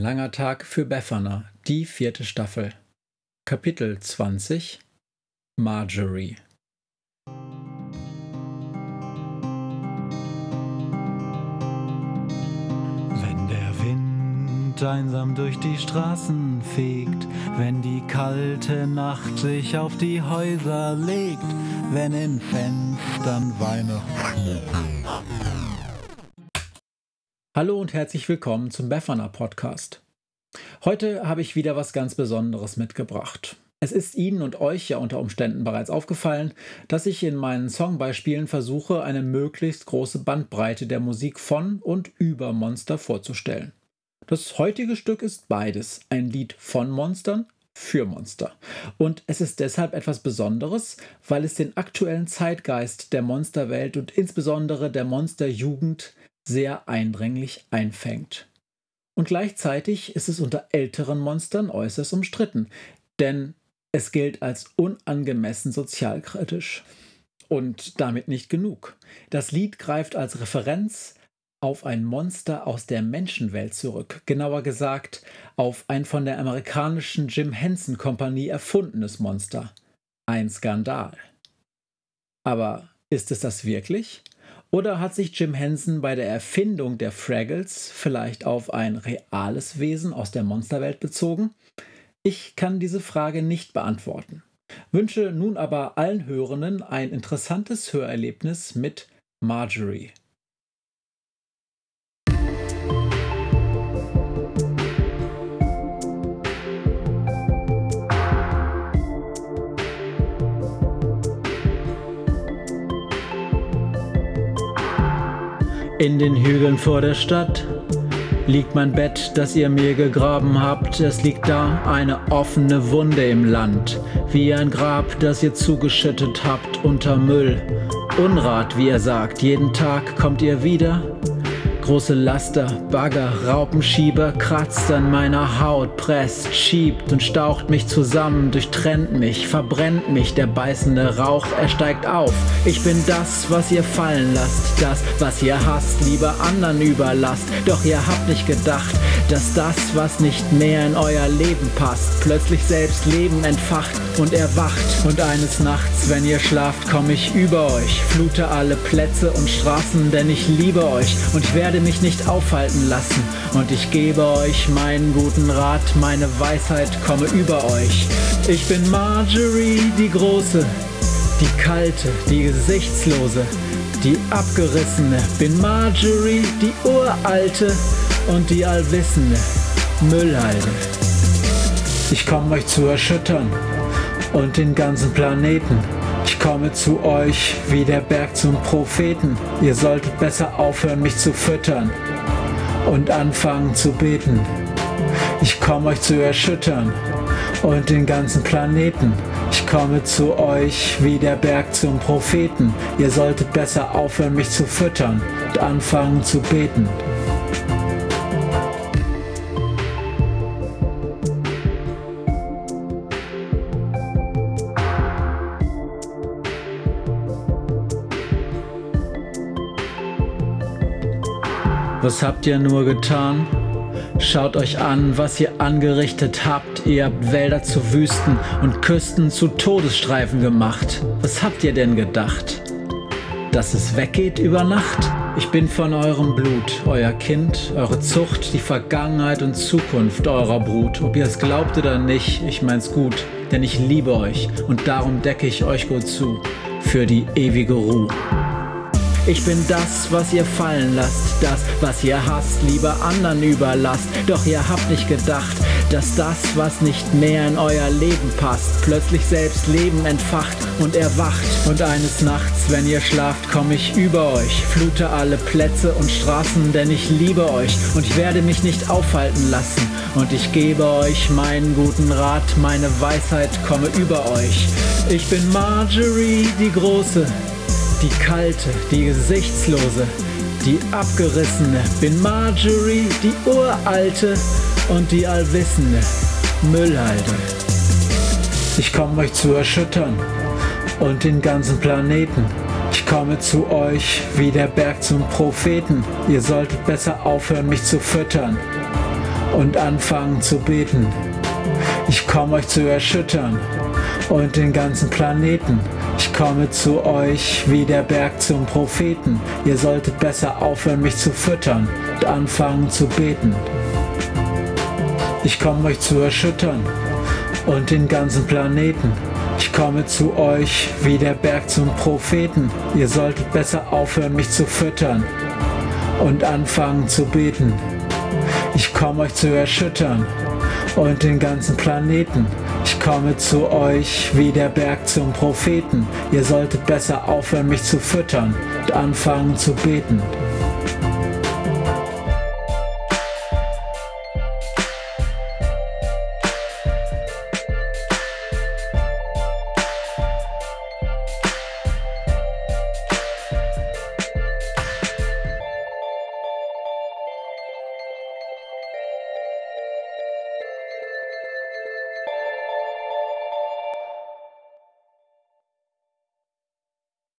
langer Tag für Befana, die vierte Staffel. Kapitel 20 Marjorie Wenn der Wind einsam durch die Straßen fegt, wenn die kalte Nacht sich auf die Häuser legt, wenn in Fenstern Weihnachten. Hallo und herzlich willkommen zum Befana Podcast. Heute habe ich wieder was ganz Besonderes mitgebracht. Es ist Ihnen und euch ja unter Umständen bereits aufgefallen, dass ich in meinen Songbeispielen versuche, eine möglichst große Bandbreite der Musik von und über Monster vorzustellen. Das heutige Stück ist beides, ein Lied von Monstern für Monster. Und es ist deshalb etwas Besonderes, weil es den aktuellen Zeitgeist der Monsterwelt und insbesondere der Monsterjugend sehr eindringlich einfängt. Und gleichzeitig ist es unter älteren Monstern äußerst umstritten, denn es gilt als unangemessen sozialkritisch. Und damit nicht genug. Das Lied greift als Referenz auf ein Monster aus der Menschenwelt zurück, genauer gesagt auf ein von der amerikanischen Jim Henson Kompanie erfundenes Monster. Ein Skandal. Aber ist es das wirklich? Oder hat sich Jim Henson bei der Erfindung der Fraggles vielleicht auf ein reales Wesen aus der Monsterwelt bezogen? Ich kann diese Frage nicht beantworten. Wünsche nun aber allen Hörenden ein interessantes Hörerlebnis mit Marjorie. In den Hügeln vor der Stadt liegt mein Bett, das ihr mir gegraben habt. Es liegt da eine offene Wunde im Land, wie ein Grab, das ihr zugeschüttet habt unter Müll. Unrat, wie er sagt, jeden Tag kommt ihr wieder Große Laster, Bagger, Raupenschieber kratzt an meiner Haut, presst, schiebt und staucht mich zusammen, durchtrennt mich, verbrennt mich, der beißende Rauch, er steigt auf. Ich bin das, was ihr fallen lasst, das, was ihr hasst, lieber anderen überlasst. Doch ihr habt nicht gedacht, dass das, was nicht mehr in euer Leben passt, plötzlich selbst Leben entfacht und erwacht. Und eines Nachts, wenn ihr schlaft, komm ich über euch, flute alle Plätze und Straßen, denn ich liebe euch und werde mich nicht aufhalten lassen. Und ich gebe euch meinen guten Rat, meine Weisheit komme über euch. Ich bin Marjorie, die Große, die Kalte, die Gesichtslose, die Abgerissene. Bin Marjorie, die Uralte und die Allwissende Müllhalde. Ich komme euch zu erschüttern und den ganzen Planeten. Ich komme zu euch wie der Berg zum Propheten. Ihr solltet besser aufhören, mich zu füttern und anfangen zu beten. Ich komme euch zu erschüttern und den ganzen Planeten. Ich komme zu euch wie der Berg zum Propheten. Ihr solltet besser aufhören, mich zu füttern und anfangen zu beten. Was habt ihr nur getan? Schaut euch an, was ihr angerichtet habt. Ihr habt Wälder zu Wüsten und Küsten zu Todesstreifen gemacht. Was habt ihr denn gedacht? Dass es weggeht über Nacht? Ich bin von eurem Blut, euer Kind, eure Zucht, die Vergangenheit und Zukunft eurer Brut. Ob ihr es glaubt oder nicht, ich mein's gut, denn ich liebe euch und darum decke ich euch gut zu. Für die ewige Ruhe. Ich bin das, was ihr fallen lasst, das, was ihr hasst, lieber anderen überlasst. Doch ihr habt nicht gedacht, dass das, was nicht mehr in euer Leben passt, plötzlich selbst Leben entfacht und erwacht. Und eines Nachts, wenn ihr schlaft, komme ich über euch, flute alle Plätze und Straßen, denn ich liebe euch und ich werde mich nicht aufhalten lassen. Und ich gebe euch meinen guten Rat, meine Weisheit komme über euch. Ich bin Marjorie, die Große, die kalte, die gesichtslose, die abgerissene. Bin Marjorie, die uralte und die allwissende Müllhalde. Ich komme euch zu erschüttern und den ganzen Planeten. Ich komme zu euch wie der Berg zum Propheten. Ihr solltet besser aufhören, mich zu füttern und anfangen zu beten. Ich komme euch zu erschüttern und den ganzen Planeten. Ich komme zu euch wie der Berg zum Propheten. Ihr solltet besser aufhören, mich zu füttern und anfangen zu beten. Ich komme euch zu erschüttern und den ganzen Planeten. Ich komme zu euch wie der Berg zum Propheten. Ihr solltet besser aufhören, mich zu füttern und anfangen zu beten. Ich komme euch zu erschüttern und den ganzen Planeten. Ich komme zu euch wie der Berg zum Propheten. Ihr solltet besser aufhören, mich zu füttern und anfangen zu beten.